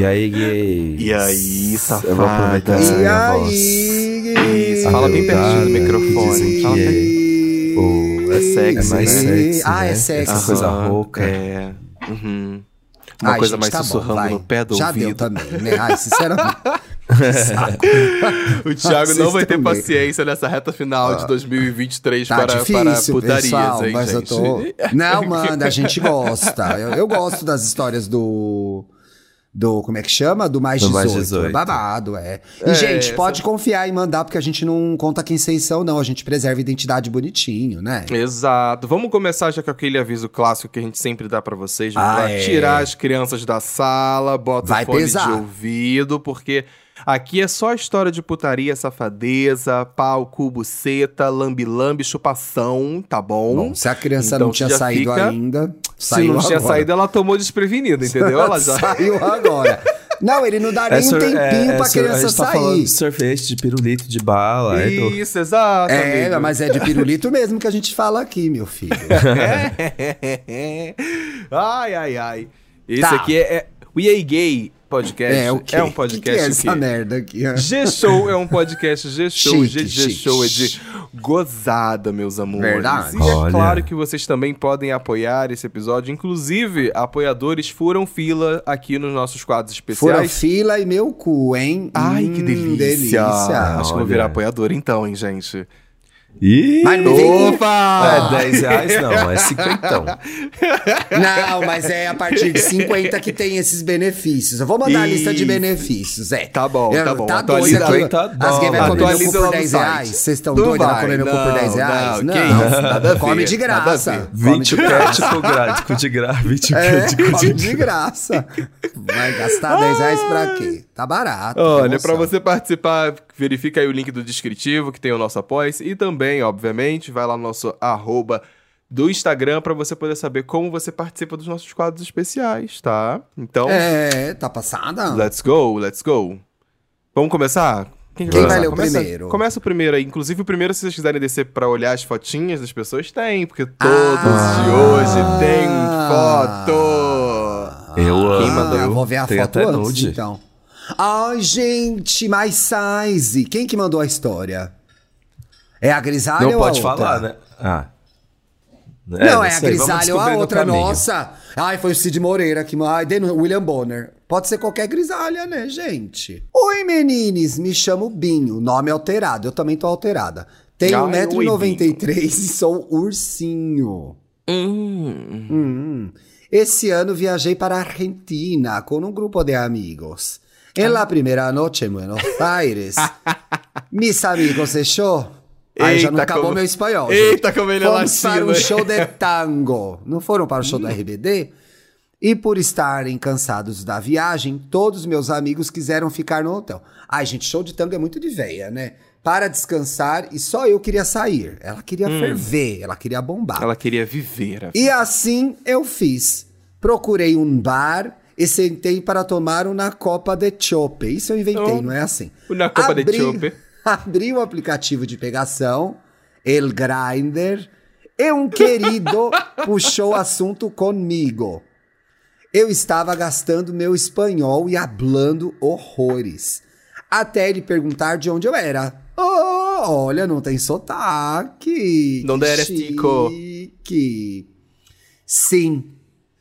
E aí, gay? E aí, safada? E aí? Isso, fala bem pertinho do microfone. Fala bem- é, pô, É sexy, é mais né? sexy, Ah, é né? sexy. Essa coisa rouca. É. Uhum. Uma Ai, coisa gente, mais tá bom, sussurrando vai. no pé do Já deu ouvido. também, né? Ai, sinceramente. O Thiago não vai ter também. paciência nessa reta final de 2023 Tá para, difícil, para putarias, pessoal, hein, mas gente? eu tô... Não, manda, a gente gosta. Eu, eu gosto das histórias do... Do, como é que chama? Do mais Do 18. mais 18. É babado, é. E, É, gente, essa- pode confiar e mandar, porque a gente não conta quem vocês são, não. A gente preserva a identidade bonitinho, né? Exato. Vamos começar já com aquele aviso clássico que a gente sempre dá pra vocês, Ah, pra é. tirar as crianças da sala, bota Vai o fone pesar. de ouvido, porque aqui é só história de putaria, safadeza, pau, cubo, seta, lambi-lambi, chupação, tá bom? Bom, se a criança Então não tinha saído fica- ainda, Se saiu não tinha agora. saído, ela tomou desprevenida, entendeu? Ela já... saiu agora. Não, ele não dá nem um sor- tempinho é- é pra sor- criança A gente tá sair. falando de sorvete, de pirulito, de bala. é do- Isso, exato. É, amigo. mas é de pirulito mesmo que a gente fala aqui, meu filho. ai, ai, ai. Esse Tá. aqui é, é o EA Gay Podcast. É, o quê? É um Que podcast que é o essa quê? merda aqui? G-Show é um podcast G-Show. G-Show é de gozada, meus amores. Verdade. E é Olha. claro que vocês também podem apoiar esse episódio. Inclusive, apoiadores furam fila aqui nos nossos quadros especiais. fila e meu cu, hein? Ai, Hum, que delícia. delícia. Acho que vou virar apoiador então, hein, gente. Ih! Mas não Opa! É 10 reais não, é 50. Não, mas é a partir de 50 que tem esses benefícios. Eu vou mandar a lista de benefícios, é. Tá bom, tá bom. Tá Atualiza doido aqui. 50 As vai comer meu cu por lá no 10 site. reais? Vocês estão Não doidos pra vai, comer meu cu por não, 10 reais? não, nada a Come de graça. ver. Come 20 de o graça. ketchup grátis, de graça, 20 o É, ketchup come de graça. Vai gastar 10 reais pra quê? Tá barato. Olha, pra você participar, verifica aí o link do descritivo que tem o nosso apoio e também, obviamente, vai lá no nosso arroba do Instagram pra você poder saber como você participa dos nossos quadros especiais, tá? Então, É, tá passada? let's go, let's go. Vamos começar? Quem começar? vai ler o Começa- primeiro? Começa o primeiro aí. Inclusive, o primeiro, se vocês quiserem descer pra olhar as fotinhas das pessoas, tem, porque todos de hoje têm foto. Eu amo. Quem mandou? Eu vou ver a Tem foto antes, nude. então. Ai, gente, mais size. Quem que mandou a história? É a grisalha Não ou pode a outra? falar, né? Ah. não, é a sei, vamos grisalha ou a outra, nossa. Ai, foi o Cid Moreira que... Ai, denu- William Bonner. Pode ser qualquer grisalha, né, gente? Oi, menines, me chamo Binho, nome alterado. Eu também tô alterada. Tenho Ai, oi, 1,93m e sou ursinho. Hum. Hum. Esse ano viajei para a Argentina com um grupo de amigos. En la primera noche en Buenos Aires, mis amigos de show. Aí já não acabou como- meu espanhol. Eita, gente. como ele é Fomos para latino, um show de tango. Não foram para o show do RBD? E por estarem cansados da viagem, todos meus amigos quiseram ficar no hotel. Ai, gente, show de tango é muito de veia, né? Para descansar e só eu queria sair. Ela queria ferver, ela queria bombar. Ela queria viver. E assim eu fiz. Procurei um bar e sentei para tomar uma copa de chope. Isso eu inventei, Oh, não é assim? uma copa de chope. Abri o aplicativo de pegação, El Grindr, e um querido puxou o assunto comigo. Eu estava gastando meu espanhol e hablando horrores. Até ele perguntar de onde eu era. Oh, olha, não tem sotaque. Donde eres, tico? Sim.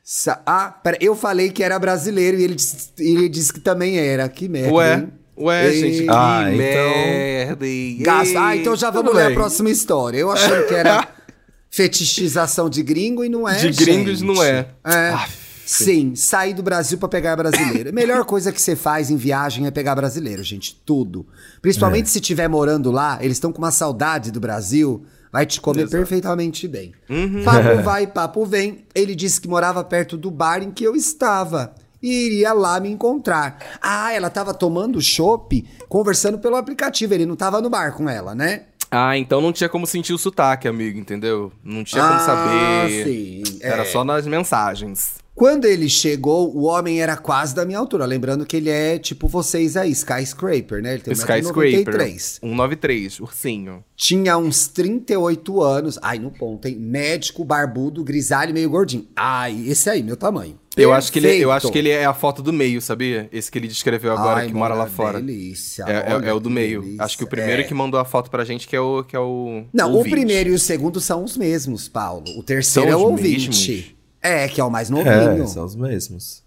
Sa- Ah, pera, eu falei que era brasileiro e ele disse, ele disse que também era. Que merda. Ué, hein? Ué, Ei, gente, que Ah, então- merda. Gasta. Ah, então já vamos ler a próxima história. Eu achando que era fetichização de gringo e não é. De gringos gente. não é. É. Aff. Sim, sair do Brasil pra pegar brasileiro. A melhor coisa que você faz em viagem é pegar brasileiro, gente. Tudo. Principalmente É. se estiver morando lá, eles estão com uma saudade do Brasil. Vai te comer perfeitamente bem. Uhum. Papo vai, papo vem. Ele disse que morava perto do bar em que eu estava. E iria lá me encontrar. Ah, ela tava tomando chopp, conversando pelo aplicativo. Ele não tava no bar com ela, né? Ah, então não tinha como sentir o sotaque, amigo, entendeu? Não tinha como Ah, saber. sim, Era é. só nas mensagens. Quando ele chegou, o homem era quase da minha altura. Lembrando que ele é tipo vocês aí, skyscraper, né? Ele tem 1,93m. Skyscraper. 193, ursinho. Tinha uns 38 anos. Ai, no ponto, hein? Médico, barbudo, grisalho, meio gordinho. Ai, esse aí, meu tamanho. Eu acho, que ele, eu acho que ele é a foto do meio, sabia? Esse que ele descreveu agora, Ai, que mora lá fora. Delícia. É, é- é o do meio. delícia. Acho que o primeiro É. que mandou a foto pra gente que é o. Que é o Não, o ouvinte. primeiro e o segundo são os mesmos, Paulo. O terceiro São é o ouvinte. mesmos? É, que é o mais É, novinho. são os mesmos.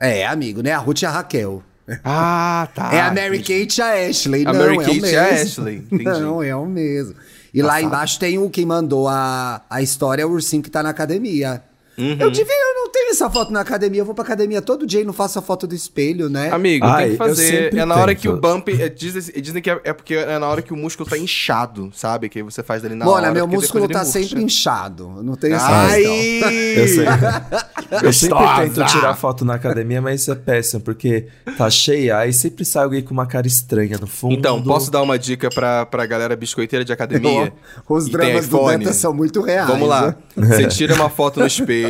É, amigo, né? A Ruth e a Raquel. Ah, tá. é a Mary Kate e a Ashley. A não, Mary é o Kate e mesmo. a Ashley, entendi. Não, é o mesmo. E lá Passado. embaixo tem o que mandou a, a história, é o ursinho que tá na academia. Uhum. Eu devia, eu não tenho essa foto na academia. Eu vou pra academia todo dia e não faço a foto do espelho, né? Amigo, Ai, tem que fazer. É na hora tento. que o bump. é, dizem, dizem que é, é porque é na hora que o músculo tá inchado, sabe? Que aí você faz ali na hora. Olha, meu músculo tá ele sempre murcha. inchado. Não tenho essa Ai! questão. Eu sei. Eu sempre tento tirar foto na academia, mas isso é péssimo, porque tá cheia, aí sempre sai alguém com uma cara estranha no fundo. Então, posso dar uma dica pra, pra galera biscoiteira de academia? Os tem dramas do? Danta são muito reais. Vamos lá. né? Você tira uma foto no espelho,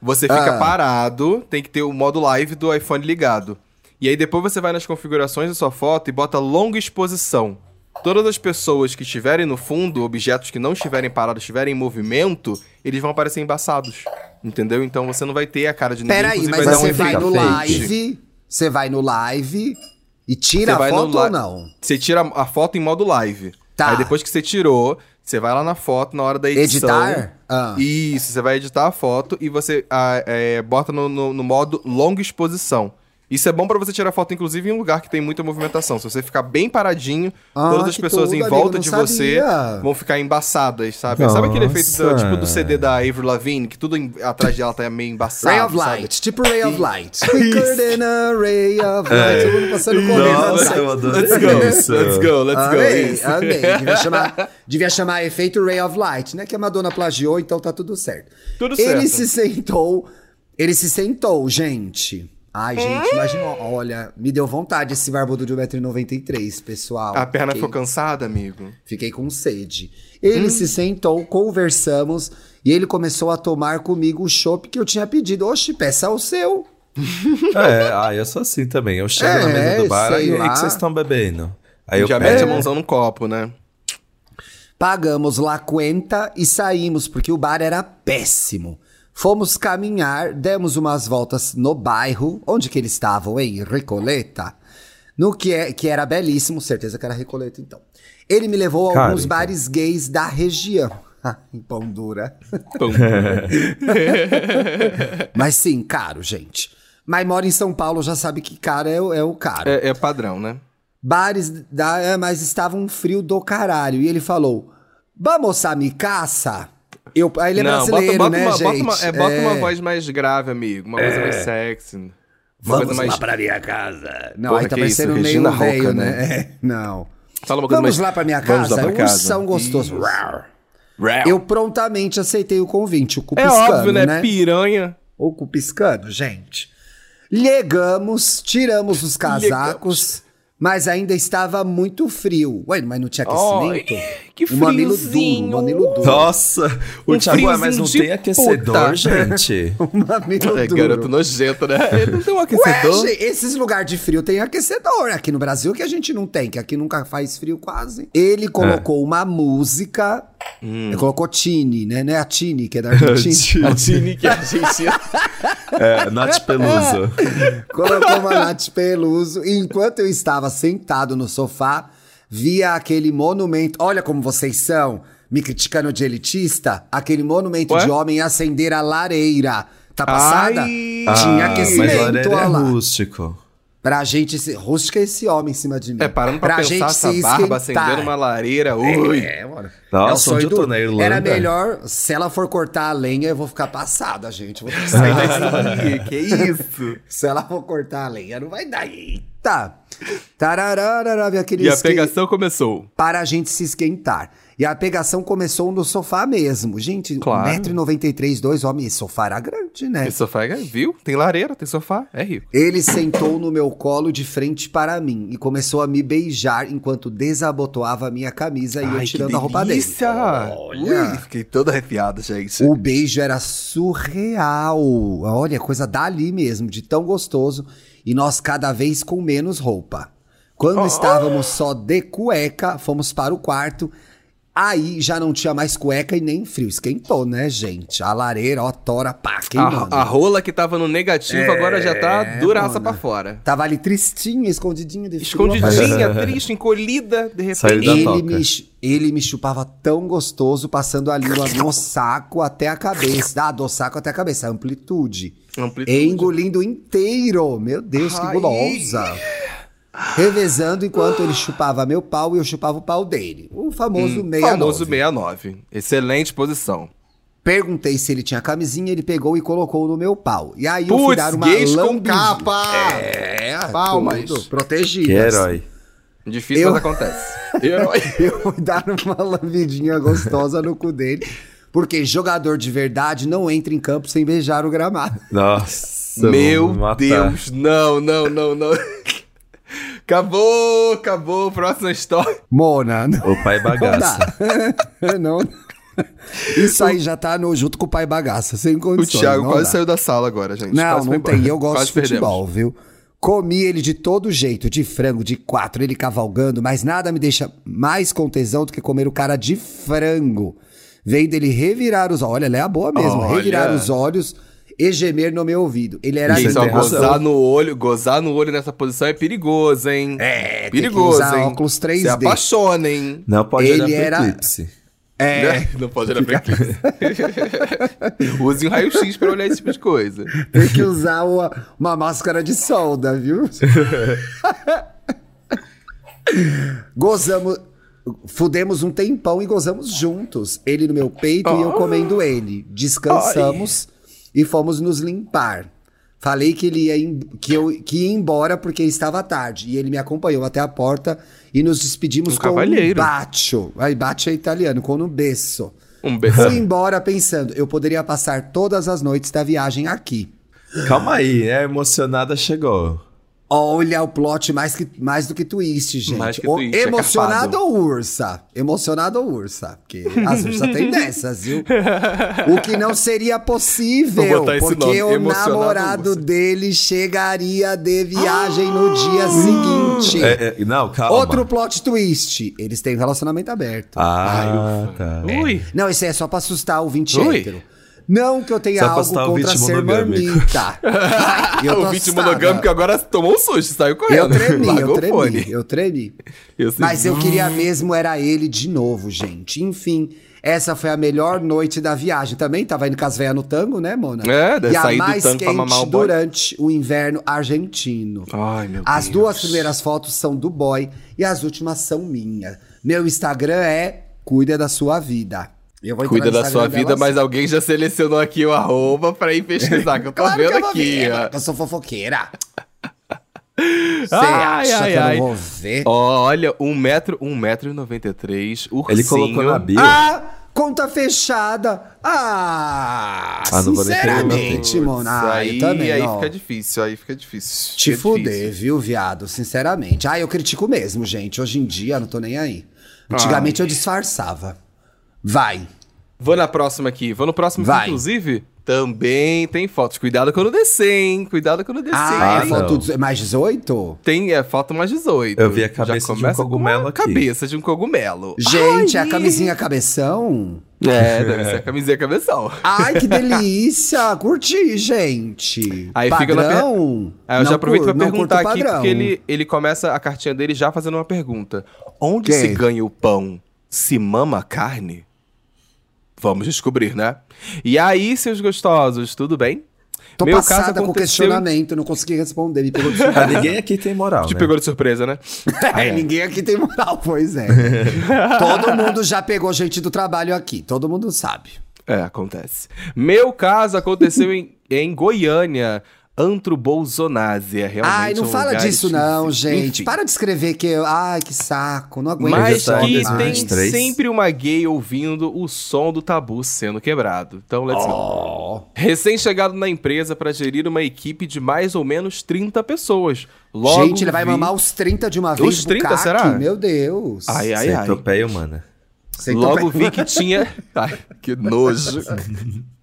você fica Ah. parado, tem que ter o modo live do iPhone ligado. E aí depois você vai nas configurações da sua foto e bota longa exposição. Todas as pessoas que estiverem no fundo, objetos que não estiverem parados, estiverem em movimento, eles vão aparecer embaçados. Entendeu? Então você não vai ter a cara de ninguém. Peraí, mas vai dar um você vai no live, você vai no live e tira Você a no foto li- ou não? Você tira a foto em modo live. Tá. Aí depois que você tirou, você vai lá na foto, na hora da edição. Editar? Ah. Isso, você vai editar a foto e você ah, é, bota no, no- no modo longa exposição. Isso é bom pra você tirar foto, inclusive, em um lugar que tem muita movimentação. Se você ficar bem paradinho, Ah, todas as pessoas em volta de você sabia. vão ficar embaçadas, sabe? Sabe aquele efeito do, Nossa. tipo do CD da Avril Lavigne, que tudo em- atrás dela tá meio embaçado, Ray of sabe? Light, tipo Ray of Light. Quicker than a Ray of Light. Todo mundo passando correndo. Nossa, Let's go, isso. let's go, let's go. Amei, Isso. amei. Devia chamar, devia chamar efeito Ray of Light, né? Que a Madonna plagiou, então tá tudo certo. Tudo Ele certo. se sentou, ele se sentou, gente. Ai, gente, imagina, olha, me deu vontade esse barbudo de 1,93m, pessoal. A perna Fiquei- ficou cansada, amigo. Fiquei com sede. Ele se sentou, conversamos e ele começou a tomar comigo o chopp que eu tinha pedido. Oxe, peça o seu. É, ah, eu sou assim também. Eu chego na É, mesa do bar, aí que lá. que vocês estão bebendo? Aí eu Já pego. mete a mãozão no copo, né? Pagamos lá cuenta e saímos, porque o bar era péssimo. Fomos caminhar, demos umas voltas no bairro, onde que eles estavam, em Recoleta, no que, é, que era belíssimo, certeza que era Recoleta então. Ele me levou a Cara, alguns então. bares gays da região. em Pão Dura. Pum. Mas sim, caro, gente. Mas mora em São Paulo, já sabe que caro é, o- é o caro. é, é padrão, né? Bares, da, é, mas estava um frio do caralho. E ele falou, vamos a mi casa? Eu, aí ele é brasileiro, né, uma, gente? Bota, uma, é, bota É. uma voz mais grave, amigo. Uma coisa mais sexy. Uma Vamos mais... lá pra minha casa. Não, Porra, aí tá parecendo meio Regina velho, Roca, né? né? É, não. Fala uma coisa Vamos mais... lá pra minha Vamos casa? lá pra casa. Ursão gostoso. Isso. Rar. Rau. Eu prontamente aceitei o convite, o É piscando, óbvio, né? né? Piranha. O cu piscando, gente. Legamos, tiramos os casacos, mas ainda estava muito frio. Ué, mas não tinha aquecimento? Ai, que um mamilo duro, friozinho. um mamilo duro. Nossa, o Um Thiago, ué, mas não friozinho tem aquecedor, puta. gente. Um mamilo É, duro. garoto nojento, né? Ele não tem um Ué, aquecedor. gente, esses lugares de frio tem aquecedor. Aqui no Brasil que a gente não tem, que aqui nunca faz frio quase. Ele É. colocou uma música. Hum. Ele colocou Tini, né? Não é a Tini, que é da Argentina. A Tini que é argentina. É, Nath Peluso. colocou uma Nath Peluso. E enquanto eu estava sentado no sofá, via aquele monumento. Olha como vocês são, me criticando de elitista. Aquele monumento Ué? de homem acender a lareira. Tá passada? Ai. Tinha Ah, aquecimento, Mas Lareira é rústico. Pra gente se. Rústica é esse homem em cima de mim. É, parando pra, pensar essa se barba esquentar. acendendo uma lareira. Ui. É, mano. Nossa, É onde eu tô na Irlanda? Era melhor, se ela for cortar a lenha, eu vou ficar passada, gente. Vou ter que sair daí. Ih, que isso? Se ela for cortar a lenha, não vai dar. Eita! Tararara, aquele E a pegação começou. Para a gente se esquentar. E a pegação começou no sofá mesmo. Gente, Claro. 1,93m, dois homens, esse sofá era grande, né? Esse sofá, é- viu? Tem lareira, tem sofá, é rico. Ele sentou no meu colo de frente para mim e começou a me beijar enquanto desabotoava a minha camisa e eu tirando a roupa dele. delícia! Olha. Ui, fiquei todo arrepiado, gente. O beijo era surreal. Olha, coisa dali mesmo, de tão gostoso. E nós cada vez com menos roupa. Quando estávamos só de cueca, fomos para o quarto. Aí já não tinha mais cueca e nem frio. Esquentou, né, gente? A lareira, ó, tora, pá, queimando. A, a rola que tava no negativo agora já tá É, duraça mano. pra fora. Tava ali tristinha, escondidinha. de frio, Escondidinha, triste, encolhida, de Saiu repente. da Ele toca. me, ele me chupava tão gostoso, passando a língua no saco até a cabeça. Ah, do saco até a cabeça, amplitude. Amplitude. Engolindo inteiro. Meu Deus, que Ai. gulosa. Revezando enquanto ele chupava meu pau e eu chupava o pau dele. O famoso meia Hum, Famoso 69. Excelente posição. Perguntei se ele tinha camisinha, ele pegou e colocou no meu pau. E aí eu fui dar uma gays com capa! É, Palmas. tudo, protegidas. Que herói. Difícil, Eu- mas acontece. Herói. Eu fui dar uma lambidinha gostosa no cu dele. Porque jogador de verdade não entra em campo sem beijar o gramado. Nossa, Meu. Deus, não, não, não, não. Acabou, acabou. Próxima história. Mona, não O pai bagaça. dá. não. Isso aí já tá no, junto com o pai bagaça, sem O condições. Thiago não quase dá. saiu da sala agora, gente. Não, Quase não tem. embora. Eu gosto Quase de futebol, perdemos. viu? Comi ele de todo jeito, de frango, de quatro, ele cavalgando, mas nada me deixa mais com tesão do que comer o cara de frango. Vendo ele revirar os olhos, olha, ela é a boa mesmo, Olha. revirar os olhos e gemer no meu ouvido. Ele era ó, razão. gozar no olho, gozar no olho nessa posição é perigoso, hein? É, tem que perigoso, usar hein? óculos 3D. Se apaixona, hein? Não pode Ele olhar pro era- eclipse. É, Não pode olhar pra eclipse. Use um raio-x pra olhar esse tipo de coisa. tem que usar uma, uma máscara de solda, viu? Gozamos. Fudemos um tempão e gozamos juntos. Ele no meu peito e eu comendo ele. Descansamos e fomos nos limpar. Falei que ele ia, que eu, que ia embora porque estava tarde. E ele me acompanhou até a porta e nos despedimos Um com um cavalheiro. bacio. Aí, bacio é italiano, com um beijo. Um beijo. Fui embora pensando, eu poderia passar todas as noites da viagem aqui. Calma aí, né? Emocionada chegou. Olha o plot mais, que, mais do que twist, gente. Mais que O- twist, é emocionado carpado. ou ursa? Emocionado ou ursa? Porque as ursas têm dessas, viu? O que não seria possível, esse porque nome, o namorado ursa. dele chegaria de viagem no dia seguinte. É, é, não, calma. Outro plot twist. Eles têm um relacionamento aberto. Ah, tá. Ui. Não, isso é só pra assustar o ouvinte Ui. hétero. Não que eu tenha Só pra algo contra ser marmita. Eu o vídeo assustada. monogâmico agora tomou um susto, saiu Eu correndo. tremi, eu Largou o tremi, fone. eu tremi. Eu sei. Mas eu queria mesmo era ele de novo, gente. Enfim, essa foi a melhor noite da viagem. Também tava indo com as véias no tango, né, Mona? É, deve e a sair do mais tango pra quente mamar o boy. durante o inverno argentino. Ai, meu As Deus. duas primeiras fotos são do boy e as últimas são minha. Meu Instagram é Cuida da Sua Vida. Eu vou entrar Cuida da sua vida, mas alguém já selecionou aqui o arroba pra ir pesquisar, que eu tô Claro vendo que eu vou aqui, ver, ó. Eu sou fofoqueira. Você Ai, acha ai, que eu ai. não vou ver? Olha, 1 metro, 1 metro e 93, ursinho. Ele colocou na bio. Ah, conta fechada. Ah, Ah, sinceramente, mano. Ah, aí, eu também, aí fica difícil, aí fica difícil. Te Fica fuder, difícil. viu, viado? Sinceramente. Ah, eu critico mesmo, gente. Hoje em dia, não tô nem aí. Antigamente eu disfarçava. Vai. Vou na próxima aqui. Vou no próximo, que, Vai. inclusive. Também tem fotos. Cuidado quando descer, hein? Cuidado quando descer. Ah, é hein? foto não. dezo- mais 18? Tem, é, falta mais 18. Eu vi a cabeça de um com cogumelo aqui. cabeça de um cogumelo. Gente, Ai, a camisinha cabeção? É, deve ser a camisinha cabeção. Ai, que delícia! Curti, gente. Aí fica na per- padrão? Aí eu Não já aproveito cur- pra perguntar aqui, padrão. porque ele, ele começa a cartinha dele já fazendo uma pergunta. Onde Quem? se ganha o pão? Se mama a carne? Vamos descobrir, né? E aí, seus gostosos, tudo bem? Tô Meu caso passada com aconteceu- questionamento, não consegui responder. Me pegou de Ah, surpresa. ninguém aqui tem moral, Te né? pegou de surpresa, né? É, ninguém aqui tem moral, pois é. Todo mundo já pegou gente do trabalho aqui, todo mundo sabe. É, acontece. Meu caso aconteceu em, em Goiânia. Antro-Bolsonase. É realmente Ai, não um fala lugar disso não, esquisito. gente. Enfim. Para de escrever que eu... Ai, que saco. Não aguento. Mas que tem 2023. sempre uma gay ouvindo o som do tabu sendo quebrado. Então, let's go. Oh. Recém-chegado na empresa para gerir uma equipe de mais ou menos 30 pessoas. Logo gente, ele vai vi- mamar os 30 de uma vez. Os 30, bucaque? será? Meu Deus. Ai, ai, ai. Centopeia humana. Sem Logo vi que tinha. Ai, que nojo.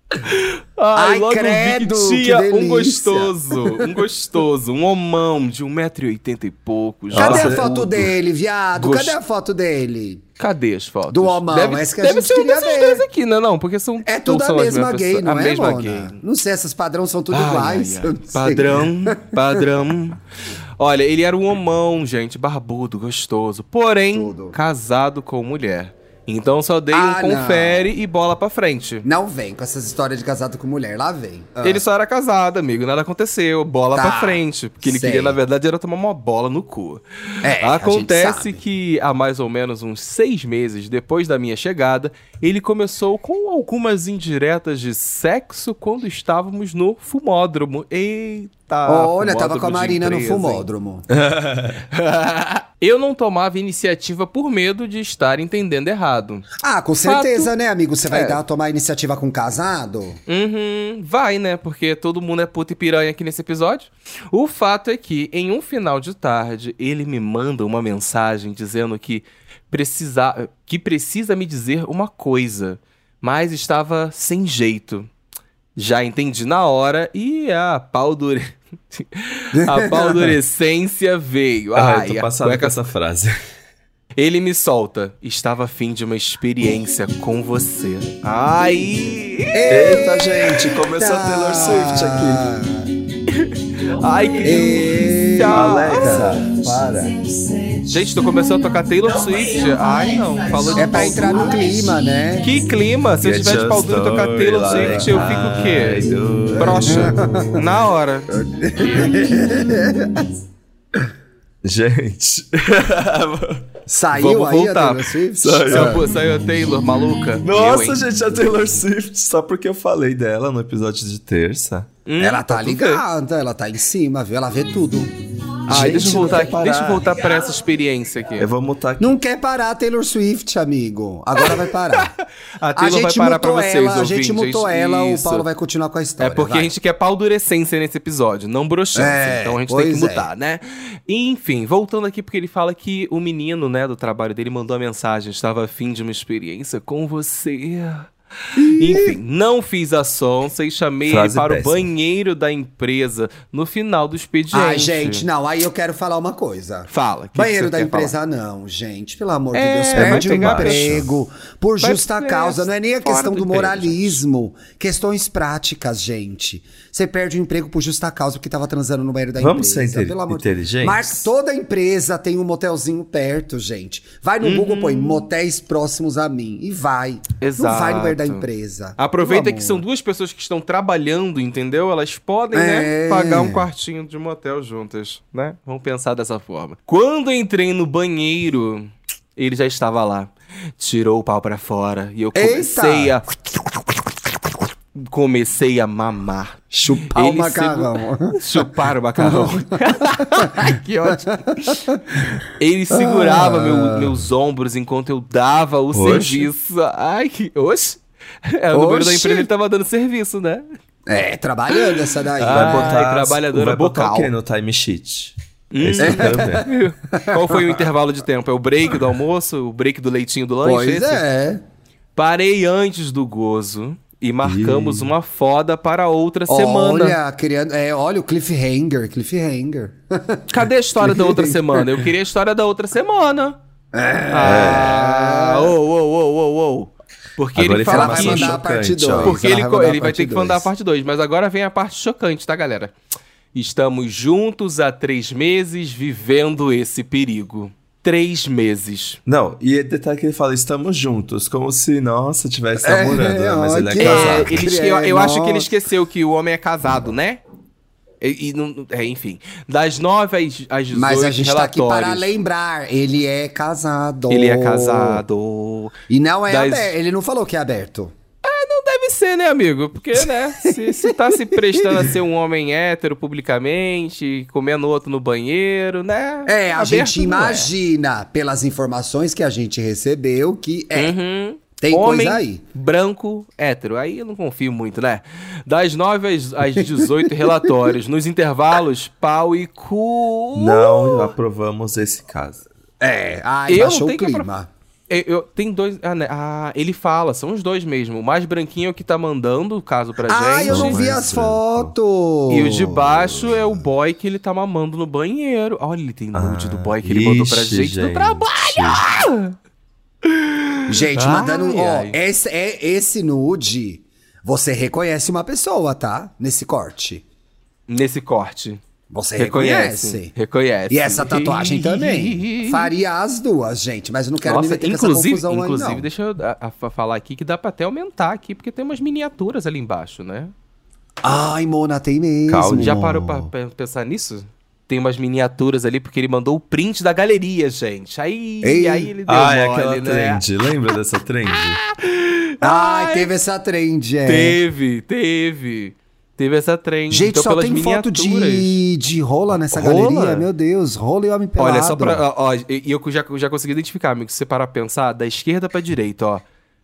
Ai, Ai, logo credo, vi que tinha que um gostoso, um gostoso, um homão de 1,80m e pouco. Cadê a foto Tudo. dele, viado? Gost- Cadê a foto dele? Cadê as fotos? Do homão, deve, essa que a deve gente ser um desses ver. dois aqui, né? Não, porque são. É não tudo a são as mesma gay, pessoas. não a é, mesma Mona? gay. Não sei, essas padrões são tudo Ai, iguais. ai, não. Padrão, padrão. Olha, ele era um homão, gente, barbudo, gostoso, porém Tudo. casado com mulher. Então só dei Ah, um confere e bola pra frente. Não vem com essas histórias de casado com mulher. Lá vem. Ah. Ele só era casado, amigo, nada aconteceu, bola Tá, pra frente. Porque ele sei. queria, na verdade, era tomar uma bola no cu. É, a Acontece sabe. que há mais ou menos uns seis meses depois da minha chegada, ele começou com algumas indiretas de sexo quando estávamos no fumódromo. Eita! Olha, tava com a Marina no empresa, hein? fumódromo. Eu não tomava iniciativa por medo de estar entendendo errado. Ah, com Fato- certeza, né, amigo? Você vai É. dar tomar iniciativa com um casado? Uhum, vai, né? Porque todo mundo é puta e piranha aqui nesse episódio. O fato é que, em um final de tarde, ele me manda uma mensagem dizendo que precisa, que precisa me dizer uma coisa, mas estava sem jeito. Já entendi na hora e a pau dure... a paldurecência veio. Ah, Ai, eu tô passado cueca com essa frase. ele me solta. Estava afim de uma experiência com você. Ai! Eita, gente, começou a Taylor Swift aqui. Ai, que delícia! Alexa, para. Gente, tu começou a tocar Taylor Swift. Ai, não. Falou de É pra entrar no clima, né? Que clima? Se eu tiver de pau duro tocar Taylor Swift, eu fico o quê? Broxa. Na hora. Gente. Saiu Vamos aí a voltar. Taylor Swift? Saiu. Saiu, a Taylor, maluca. Nossa, Eu, gente, a Taylor Swift, só porque eu falei dela no episódio de terça. Hum, Ela tá ver. ligada, ela tá em cima, viu? Ela vê tudo. Ai, Gente, deixa eu voltar aqui. Deixa eu voltar pra essa experiência aqui. Eu vou mutar aqui. Não quer parar a Taylor Swift, amigo. Agora vai parar. A a Taylor vai gente parar pra vocês, ela, a gente mutou ela, o. Paulo vai continuar com a É história. porque vai. a gente quer paldurecência nesse episódio, não broxância. É, então a gente tem que é. mudar, né? Enfim, voltando aqui porque ele fala que o menino, né, do trabalho dele mandou a mensagem, estava afim de uma experiência com você. Enfim, não fiz a sonsa e chamei ele Frase para péssima. o banheiro da empresa no final do expediente. Ai, gente, não, aí eu quero falar uma coisa. Fala. que Banheiro que da empresa, não, gente. Pelo amor É, de Deus, vai perde um pegar emprego por Vai justa ser causa. Não é nem a questão do do, emprego, moralismo. Questões práticas, gente. Você perde o emprego por justa causa porque tava transando no banheiro da Vamos empresa. ser inte- pelo amor de- inteligentes? Mas toda empresa tem um motelzinho perto, gente. Vai no Google, põe motéis próximos a mim. E vai. Não vai no banheiro da Empresa. Aproveita que são duas pessoas que estão trabalhando, entendeu? Elas podem, É. né, pagar um quartinho de motel juntas, né? Vamos pensar dessa forma. Quando entrei no banheiro, ele já estava lá. Tirou o pau pra fora e eu comecei a comecei a mamar. Chupar o Ele macarrão. Chupar o macarrão. que ótimo. Ele segurava meu- meus ombros enquanto eu dava o Oxe. serviço. Ai, que. Oxe. É, o número da empresa ele tava dando serviço, né? É, trabalhando essa daí. Ah, Vai botar, trabalhadora vai botar o no sheet? Hum. É isso que eu quero ver. Qual foi o intervalo de tempo? É o break do almoço? O break do leitinho do lanche? Pois esse? é. Parei antes do gozo e marcamos uma foda para outra semana. Olha, querendo, é, olha o cliffhanger, cliffhanger. Cadê a história da outra semana? Eu queria a história da outra semana. É. Ah, ô, ô, ô, ô, ô. Porque Agora ele fala vai que... mandar a parte chocante, ó. 2. Porque ele, co- ele vai ter que mandar a parte 2. Mas agora vem a parte chocante, tá, galera? Estamos juntos há três meses vivendo esse perigo. Três meses. Não, e detalhe que ele fala, estamos juntos, como se, nossa, tivesse É, namorando, né? Mas ó, ele é que- É, casado. ele É, eu, eu acho que ele esqueceu que o homem é casado, né? E, e não, é, enfim. Das nove às, às 18 Mas a gente tá aqui relatórios. para lembrar, ele é casado. Ele é casado. E não é Das- aberto, ele não falou que é aberto. Não deve ser, né, amigo? Porque, né, se, se tá se prestando a ser um homem hétero publicamente, comendo outro no banheiro, né? É, a gente é. imagina, pelas informações que a gente recebeu, que é. Uhum. Tem Homem coisa aí. branco, hétero. Aí eu não confio muito, né? Das 9 às, às 18 relatórios. Nos intervalos, pau e cu. Não aprovamos esse caso. É, ai, Eu baixou o tenho que clima. Eu, eu- tem dois. Ah, né? Ah, ele fala, são os dois mesmo. O mais branquinho é o que tá mandando o caso pra Ah, gente. eu não vi é as branco. fotos. E o de baixo é o boy que ele tá mamando no banheiro. Olha, ele tem nude do boy que ele Ah, mandou pra ixi, gente, no trabalho. Gente, Ai, mandando. Ó, ai. esse, é, esse nude, você reconhece uma pessoa, tá? Nesse corte. Nesse corte. Você Reconhece. reconhece. Reconhece. E essa tatuagem também. Faria as duas, gente, mas eu não quero me Nossa, meter com essa inclusive, confusão aí, inclusive não. deixa eu a- a- falar aqui que dá pra até aumentar aqui, porque tem umas miniaturas ali embaixo, né? Ai, Mona, tem mesmo. Calma. Já parou pra pe- pensar nisso? Tem umas miniaturas ali, porque ele mandou o print da galeria, gente. Aí, Ei. aí ele deu Ah, é mole, aquela né? trend. Lembra dessa trend? Ai, teve essa trend, é. Teve, teve. Teve essa trend. Gente, então, só pelas tem foto miniaturas. de, de rola nessa Rola? galeria. Meu Deus, rola e homem pelado. Olha, só pra. Ó, ó, e e eu já, já consegui identificar, amigo. Se você parar pra pensar, da esquerda pra direita, ó.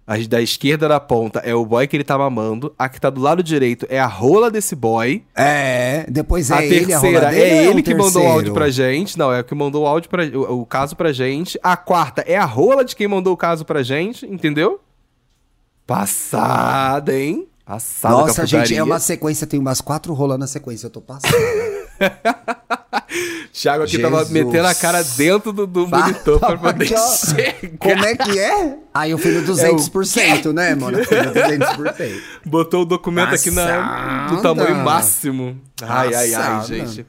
A da esquerda da ponta é o boy que ele tá mamando. A que tá do lado direito é a rola desse boy. É, depois é a ele, terceira é ou ele que mandou o áudio pra gente. Não, é o que mandou o áudio pra, o, o caso pra gente. A quarta é a rola de quem mandou o caso pra gente, entendeu? Passada, hein? Passada Nossa, gente, é uma sequência, tem umas quatro rolando na sequência, eu tô passando. Thiago aqui tava Jesus. metendo a cara dentro do, do monitor pra poder chegar. Como é que é? Aí eu fui no 200%, né, mano? Eu fui no 200%. Botou o documento aqui na, no tamanho máximo. Ai, ai, ai, Passada. gente.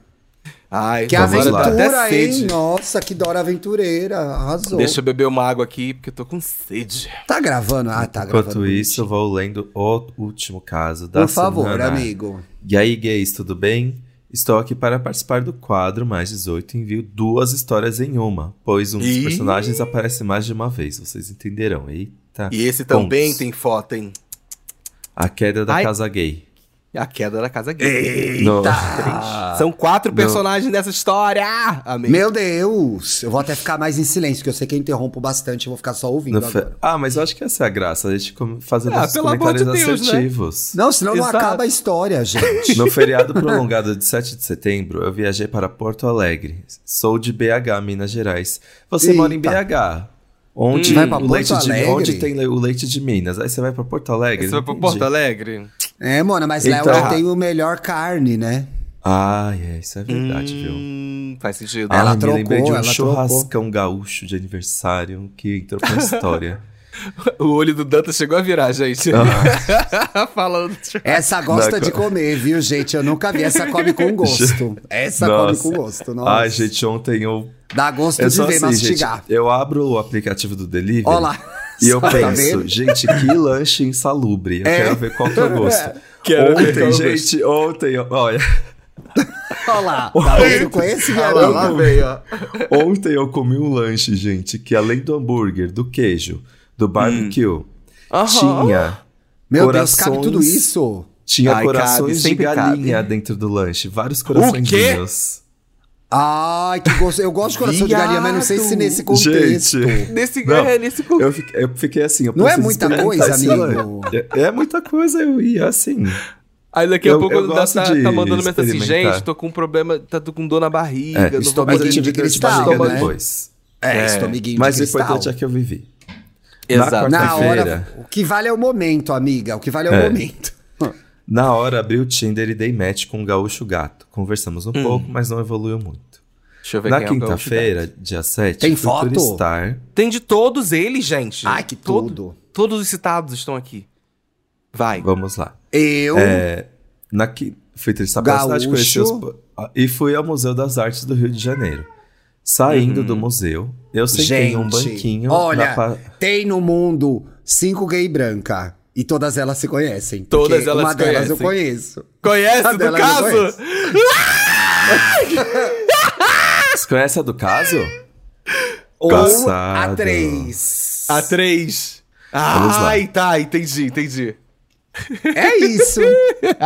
Ai, Que dá até aventura, hein? sede. Nossa, que dora aventureira. Arrasou. Deixa eu beber uma água aqui, porque eu tô com sede. Tá gravando? Ah, tá gravando. Enquanto isso, eu vou lendo o último caso da Por favor, semana. amigo. E aí, gays, tudo bem? Estou aqui para participar do quadro Mais 18 e envio duas histórias em uma, pois um dos Ih. personagens aparece mais de uma vez, vocês entenderão. Eita. E esse também Pontos. tem foto, hein? A queda da Ai. casa gay. A queda da casa gay. Eita! São quatro Não. personagens dessa história, amigo. Meu Deus! Eu vou até ficar mais em silêncio, porque eu sei que eu interrompo bastante, eu vou ficar só ouvindo agora. Ah, mas eu acho que essa é a graça, a gente fazer Ah, esses pelo amor de comentários Deus, né? assertivos. Não, senão não Exato. acaba a história, gente. No feriado prolongado de 7 de setembro, eu viajei para Porto Alegre. Sou de BH, Minas Gerais. Você mora em Eita. BH. Onde, Hum. O Porto leite de, Alegre? onde tem o leite de Minas? Aí você vai pra Porto Alegre? Você vai Não pro entendi. Porto Alegre? É, mano, mas lá Então- ela tem o melhor carne, né? Ah, é, isso é verdade, viu? Hum, faz sentido. Ah, Ela me trocou, lembrei de um churrascão gaúcho de aniversário que entrou pra história. O olho do Danta chegou a virar, gente. Ah. Falando. Essa gosta Não, de co- comer, viu, gente? Eu nunca vi. Essa come com gosto. Essa Nossa. come com gosto. Nossa. Ai, gente, ontem eu... Dá gosto Eu de ver assim, gente, mastigar. eu abro o aplicativo do Delivery Olha lá. E eu penso, gente, que lanche insalubre. Eu É. quero ver qual que é o gosto. Quero ontem, gente, ontem, olha... Olha lá. Tá vendo? Esse Olha lá, lá veio, ó. Ontem eu comi um lanche, gente, que além do hambúrguer, do queijo, do barbecue, Hum. Tinha Meu Deus, cabe Corações- tudo isso? tinha Ai, corações cabe, de galinha cabe. dentro do lanche, vários coraçõezinhos. Ai, que gosto. Eu gosto de coração de galinha, mas não sei se nesse contexto. Gente, Nesse, Não, é, nesse cu- eu fiquei, eu fiquei assim, eu Não é muita coisa, amigo? lanche. É, é muita coisa, eu ia assim. Aí daqui a eu- pouco eu tá, tá, de mandando mensagem assim, gente, tô com um problema, tá tô com dor na barriga, É, estou poder- de cristal, barriga né? depois. É, É. Mas de o cristal. importante é que eu vivi. Exato. Na Na hora, o que vale é o momento, amiga. O que vale é o É. momento. Na hora, abri o Tinder e dei match com o gaúcho gato. Conversamos um pouco, mas não evoluiu muito. Deixa eu ver Na é quinta-feira, dia 7, Tem foto? turistar. Tem de todos eles, gente. Ai, que Todo- tudo. Todos os citados estão aqui. Vai. Vamos lá. Eu. É, na qui... Fui turistar pela cidade, Gaúcho. conheci os... Ah, E fui ao Museu das Artes do Rio de Janeiro. Saindo Uhum. do museu, eu sentei em um banquinho. olha, pa- tem no mundo cinco gay branca. E todas elas se conhecem. Todas elas uma se delas eu conhecem. conheço. Conhece A do caso? Você conhece a do caso? Ou a três. A três. Vamos lá. Ai, tá, entendi, entendi. É isso.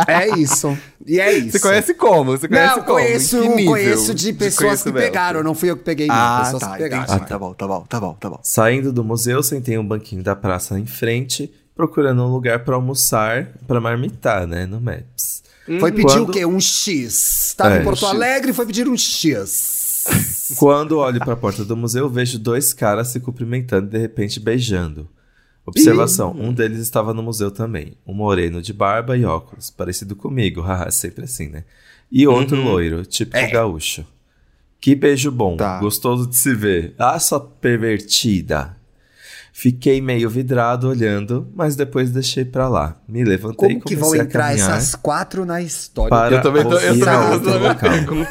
É isso. E é isso. Você conhece como? Você conhece Não, como? conheço, conheço de pessoas que pegaram. Não fui eu que peguei, não. Ah, pessoas tá, que pegaram. entendi. Tá bom, tá bom, tá bom, tá bom. Saindo do museu, sentei um banquinho da praça em frente, procurando um lugar pra almoçar, pra marmitar, né, no Maps. Foi pedir Quando- o quê? Um X. Tava É, em Porto X. Alegre e foi pedir um X. Quando olho pra porta do museu, vejo dois caras se cumprimentando e de repente beijando. Observação: um deles estava no museu também. Um moreno de barba e óculos, parecido comigo, haha, sempre assim, né? E outro loiro, típico gaúcho. Que beijo bom, Tá. gostoso de se ver. Ah, sua pervertida. Fiquei meio vidrado olhando, mas depois deixei pra lá. Me levantei Como que vão a entrar essas quatro na história? para Eu também tô, eu a também outro local. tô Quando eu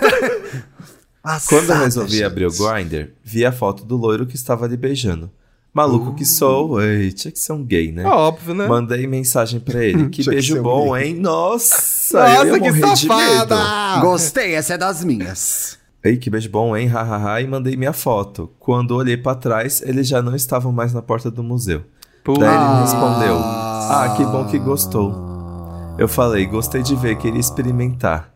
Passada, resolvi gente. abrir o Grindr, vi a foto do loiro que estava ali beijando. Maluco que sou, ei, tinha que ser um gay, né? Óbvio, né? Mandei mensagem pra ele. Que que beijo um bom, gay. hein? Nossa, Nossa, eu ia que safada! medo. Gostei, essa é das minhas. Ei, que beijo bom, hein? Hahaha, e mandei minha foto. Quando olhei pra trás, eles já não estavam mais na porta do museu. Pô. Daí ele respondeu: Ah, que bom que gostou. Eu falei: Gostei de ver, queria experimentar.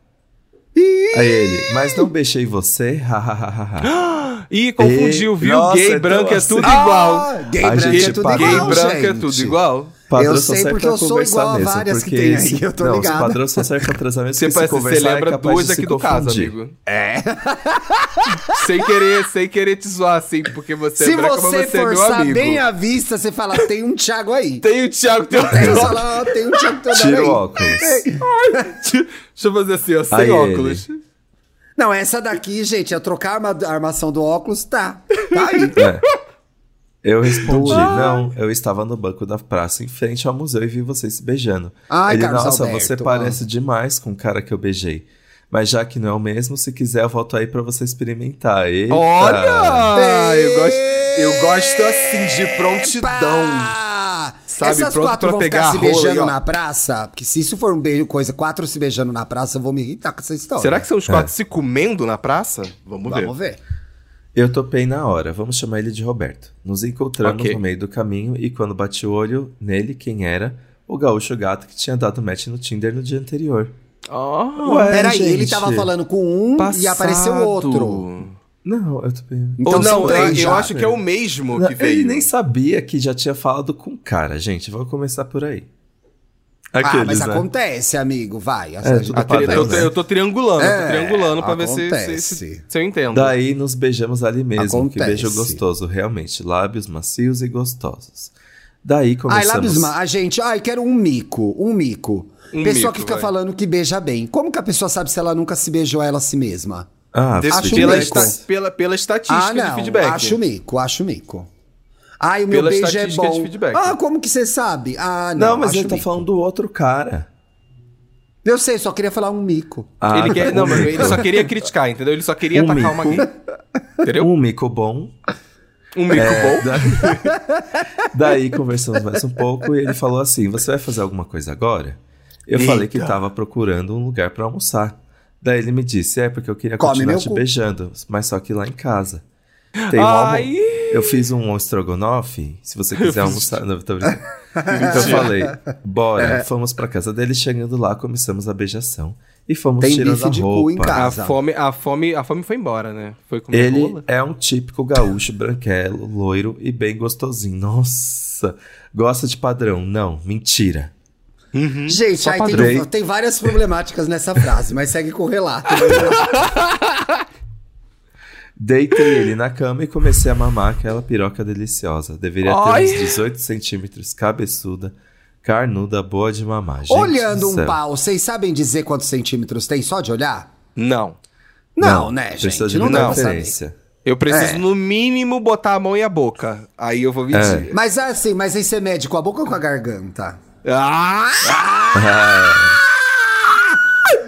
Aí ele: Mas não beijei você? Hahaha. Ih, confundiu, E- viu? Nossa, Gay então, branco é tudo Ah, igual. Gay A branco é gente tudo paga- Gay branco é gente. tudo igual. Padrão Eu sei serve porque eu sou igual a mesmo, várias que tem aí, eu tô não, ligado. os padrões só servem pra transar mesmo Você, parece, você é lembra capaz duas aqui do caso, amigo. É. Sem querer, sem querer te zoar assim, porque você Se é branco, você você é meu forçar bem a vista, você fala, tem um Thiago aí. Tem o Thiago, tem o Aí você Thiago. fala, "Ah, tem um Thiago Teodoro Tira o óculos. Deixa eu fazer assim, ó, sem Aí óculos. Não, essa daqui, gente, é trocar a armação do óculos, tá. Tá aí. É. Eu respondi, não, eu estava no banco da praça em frente ao museu e vi vocês se beijando. Ai, Ele, Carlos nossa, Alberto, você parece demais com o cara que eu beijei. Mas já que não é o mesmo, se quiser eu volto aí pra você experimentar. Eita. Olha! Eu gosto, eu gosto assim de prontidão. Sabe, Essas pronto quatro pra vão pegar ficar se beijando na praça? Porque se isso for um beijo, coisa, quatro se beijando na praça, eu vou me irritar com essa história. Será que são os quatro se comendo na praça? Vamos ver. Vamos ver. Eu topei na hora, vamos chamar ele de Roberto. Nos encontramos Ok. no meio do caminho e quando bati o olho nele, quem era? O gaúcho gato que tinha dado match no Tinder no dia anterior. Oh, Ué, Peraí, gente. ele tava falando com um e apareceu outro. Não, eu topei. Então Ou são não, três eu, já. acho que é o mesmo Não, que veio. Ele nem sabia que já tinha falado com o cara, gente. Vamos começar por aí. Ah, Aqueles, mas né? acontece, amigo, vai. É, tri- eu, tô, né? eu tô triangulando, eu É, tô triangulando pra ver se, se, acontece. se, se eu entendo. Daí nos beijamos ali mesmo. Que Acontece. beijo gostoso, realmente. Lábios macios e gostosos. Daí Ai, começamos... lábios ma... A gente, ai, quero um mico, um mico. Um pessoa mico, que fica vai. falando que beija bem. Como que a pessoa sabe se ela nunca se beijou ela a si mesma? Ah, Desse- Acho pela, mico. esta- pela, pela estatística ah, não. de feedback. Acho mico, acho mico. Ai, o meu Pela beijo é bom. feedback. Ah, como que você sabe? Ah, não. Não, mas ele tá mico. falando do outro cara. Eu sei, só queria falar um mico. Ah, ele, quer, não, Um mas mico. ele só queria criticar, entendeu? Ele só queria Um atacar uma mico. gay. Entendeu? Um mico bom. Um mico É, bom. da- Daí conversamos mais um pouco e ele falou assim: Você vai fazer alguma coisa agora? Eu Eita. falei que tava procurando um lugar pra almoçar. Daí ele me disse: É, porque eu queria Come continuar te cu." beijando, mas só que lá em casa. Tem um. Ai. Eu fiz um estrogonofe, se você quiser almoçar. Não, tô brincando. Então eu falei: Bora, É. fomos pra casa dele. Chegando lá, começamos a beijação. E fomos Tem tirando bife a de cu roupa. em A casa. fome, a, fome, a fome foi embora, né? Foi comer Ele rola. é um típico gaúcho, branquelo, loiro e bem gostosinho. Nossa, gosta de padrão? Não, mentira. Gente, Só aí tem, tem várias problemáticas nessa frase, mas segue com o relato. Deitei ele na cama e comecei a mamar aquela piroca deliciosa. Deveria ter uns 18 centímetros, cabeçuda, carnuda, boa de mamar. Gente Olhando do um pau, vocês sabem dizer quantos centímetros tem só de olhar? Não. Não, né, precisa gente? de Não dá referência. Eu preciso, É. no mínimo, botar a mão e a boca. Aí eu vou medir. É. Mas assim, mas aí você mede com a boca ou com a garganta? Ah!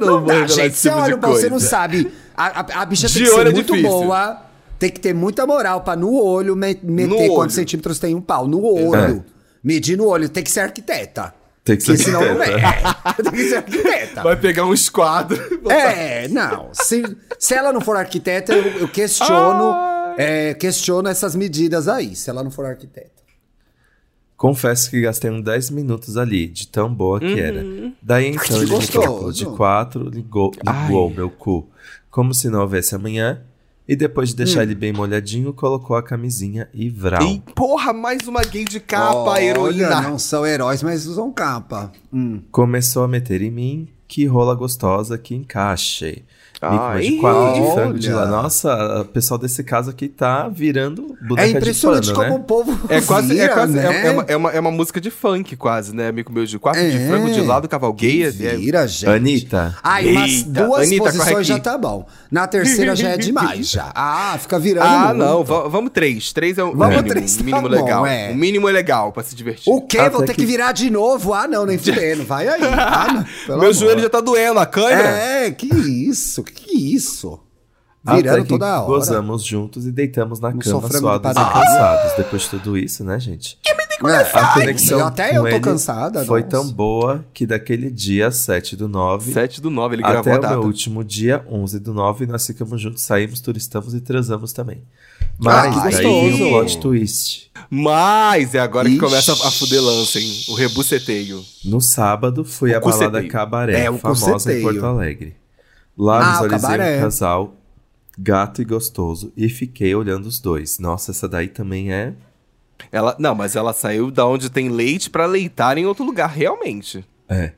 Não, vou Tá, revelar gente, esse você tipo de olha o pau, você não sabe. A, a- a bicha tem De que ser olho é muito difícil. boa. Tem que ter muita moral pra no olho me- meter olho. quantos centímetros tem um pau. No olho. Medir no olho. Tem que ser arquiteta. Tem que ser Porque senão não arquiteta. é. tem que ser arquiteta. Vai pegar um esquadro. É, não. Se, se ela não for arquiteta, eu, eu questiono, Ah. é, questiono essas medidas aí, se ela não for arquiteta. Confesso que gastei uns 10 minutos ali, de tão boa que era. Daí então ele me de quatro, ligou, ligou meu cu como se não houvesse amanhã, e depois de deixar ele bem molhadinho, colocou a camisinha e vral. E porra, mais uma gay de capa, Olha, heroína. não são heróis, mas usam capa. Hum. Começou a meter em mim, que rola gostosa, que encaixe. Me comeu de quatro de frango de lá. Nossa, o pessoal desse caso aqui tá virando boneca É impressionante de pano, como né? o povo É quase, é, vira, quase é, né? é uma, é, uma, é uma música de funk, quase, né? Amigo meu de quatro de É. frango de lado, cavalgueia. É, Vira, gente. Anitta. Ai, umas Eita, duas Anitta, posições já tá bom. Na terceira já é demais, já. Ah, fica virando Ah, muito. não, va- vamos três. Três é o Vamos mínimo, três, o tá mínimo bom, legal. é. O mínimo é legal pra se divertir. O quê? Até Vou ter que... que- virar de novo? Ah, não, nem fudendo. Vai aí. Ah, não, Meu amor. joelho já tá doendo, a câimbra. É, que isso, que isso. Até Virando que toda hora. gozamos juntos e deitamos na Um cama suados e cansados. Depois de tudo isso, né, gente? É, A conexão até com eu tô ele cansada. foi nossa. tão boa que daquele dia 7 do 9 7 do 9, ele gravou até a o meu último dia 11 do 9 nós ficamos juntos, saímos, turistamos e transamos também. Ah, Mas que daí vem o plot twist. Mas é agora que Ixi. começa a fudelança, hein? O rebuceteio. No sábado fui O à balada. Cabaré, É, famosa em cuceteio. Porto Alegre. Lá Ah, visualizei um casal gato e gostoso e fiquei olhando os dois. Nossa, essa daí também é Ela, não, mas ela saiu da onde tem leite pra leitar em outro lugar, realmente. É.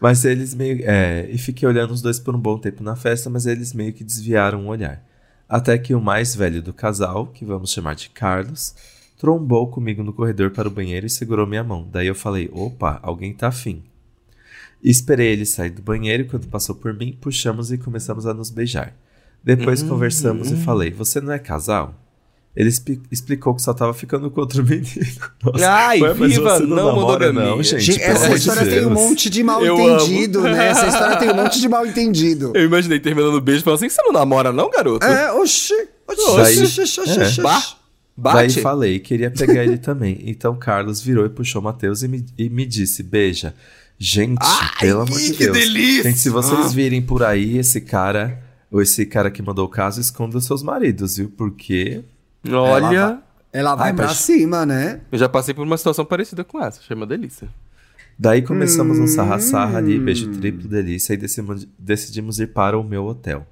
Mas eles meio. É, e fiquei olhando os dois por um bom tempo na festa, mas eles meio que desviaram o olhar. Até que o mais velho do casal, que vamos chamar de Carlos, trombou comigo no corredor para o banheiro e segurou minha mão. Daí eu falei: opa, alguém tá afim. Esperei ele sair do banheiro e quando passou por mim, puxamos e começamos a nos beijar. Depois conversamos e falei: Você não é casal? Ele expli- explicou que só tava ficando com outro menino. Nossa, Ai, ué, viva você não, não namora, não, gente. Gente, essa amor de história tem um monte de mal Eu entendido, amo. né? Essa história tem um monte de mal entendido. Eu imaginei terminando o beijo e falando assim: você não namora, não, garoto? É, oxi, oxi, Daí- oxi, oxi, oxi, é. oxi. Ba Daí bate. falei, queria pegar ele também. Então Carlos virou e puxou Matheus e me, e me disse: beija. Gente, pelo amor de que Deus. delícia! Gente, se vocês virem por aí esse cara, ou esse cara que mandou o caso, esconda os seus maridos, viu? Porque. Olha, Ela vai Ai, pra mas- cima, né? eu já passei por uma situação parecida com essa. Achei uma delícia. Daí começamos um sarra-sarra Hum. ali, beijo triplo, delícia, e decidimos, decidimos ir para o meu hotel.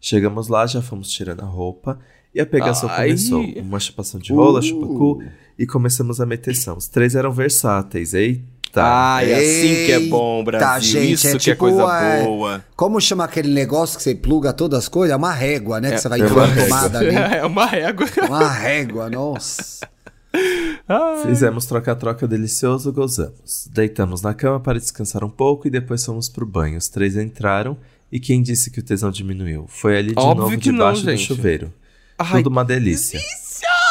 Chegamos lá, já fomos tirando a roupa, e a pegação Ai. começou. Uma chupação de rola, Uh. chupacu, e começamos a meteção. Os três eram versáteis, eita. Ai, assim que é bom, Brasil. gente, Isso é que é tipo, coisa é, boa. Como chama aquele negócio que você pluga todas as coisas? É uma régua, né? Que você vai é a tomada ali. É uma régua. Uma régua, nossa. Fizemos troca-troca delicioso, gozamos. Deitamos na cama para descansar um pouco e depois fomos pro banho. Os três entraram e quem disse que o tesão diminuiu? Foi ali de Óbvio novo que não, debaixo do chuveiro. Ai, Tudo uma delícia.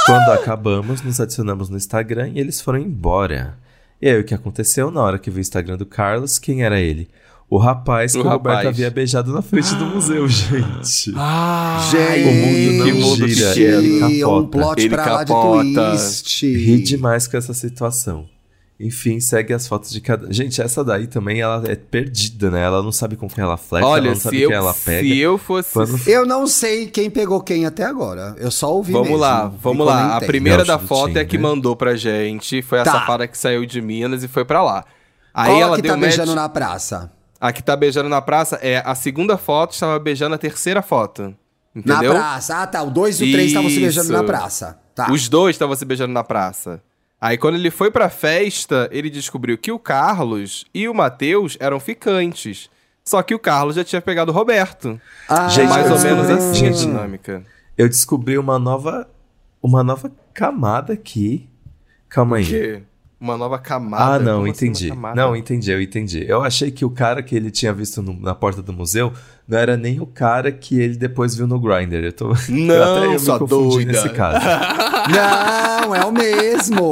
Quando acabamos, nos adicionamos no Instagram e eles foram embora. E aí, o que aconteceu na hora que vi o Instagram do Carlos? Quem era ele? O rapaz que O o, Roberto rapaz. havia beijado na frente do museu, gente. Ah, Gente, o mundo não mundo gira, ele um capota. plot Ele pra lá de capota. twist. Ri demais com essa situação. Enfim, segue as fotos de cada. Gente, essa daí também ela é perdida, né? Ela não sabe com quem ela flexa, ela não sabe eu, quem ela pega. se eu fosse... Quando- Eu não sei quem pegou quem até agora. Eu só ouvi Vamos mesmo. lá, vamos lá. A primeira da foto é a que né? mandou pra gente. Foi a Tá. safada que saiu de Minas e foi pra lá. Aí Qual ela a que deu tá match... beijando na praça? A que tá beijando na praça é a segunda foto, estava beijando a terceira foto. Entendeu? Na praça. Ah, tá. O 2 e o 3 estavam se beijando na praça. Tá. Os dois estavam se beijando na praça. Aí quando ele foi pra festa, ele descobriu que o Carlos e o Matheus eram ficantes. Só que o Carlos já tinha pegado o Roberto. Ah, Gente, Mais ou menos assim a gente, dinâmica. Eu descobri uma nova. Uma nova camada aqui. Calma aí. Que? Uma nova camada. Ah, não, assim, entendi. camada? não, entendi, eu entendi. Eu achei que o cara que ele tinha visto no- na porta do museu não era nem o cara que ele depois viu no Grindr. Eu tô. Não, eu até eu me confundi doida. nesse caso. Não, é o mesmo.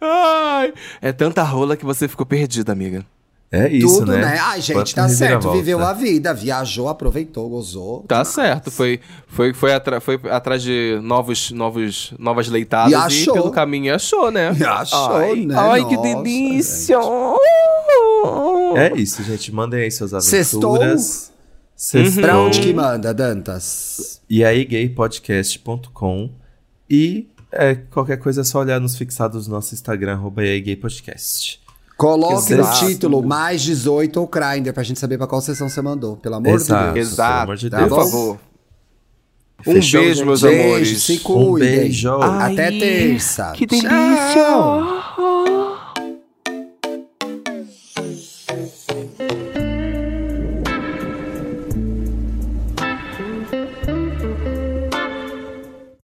Ai, é tanta rola que você ficou perdida, amiga. É isso, Tudo, né? né? Ai, gente, Quanta tá certo. Viveu a vida, viajou, aproveitou, gozou. Tá certo, foi, foi, foi, atra- foi atrás de novos, novos, novas leitadas E e, achou. pelo caminho achou, né? E achou, ai, né? Ai, que Nossa, delícia! É isso, gente. Mandem aí suas aventuras. Sextou. Pra onde que manda, Dantas? E aí, gaypodcast.com. E É, qualquer coisa é só olhar nos fixados do nosso Instagram, arroba Podcast. Coloque no Exato. título mais 18 ou Grindr pra gente saber pra qual sessão você mandou. Pelo amor Exato. de Deus. Exato, pelo amor de por Deus. favor. Um Fechou, beijo, gente? meus Beijo, amores. se cuidem. beijo. Até Ai, terça. que Tchau. delícia!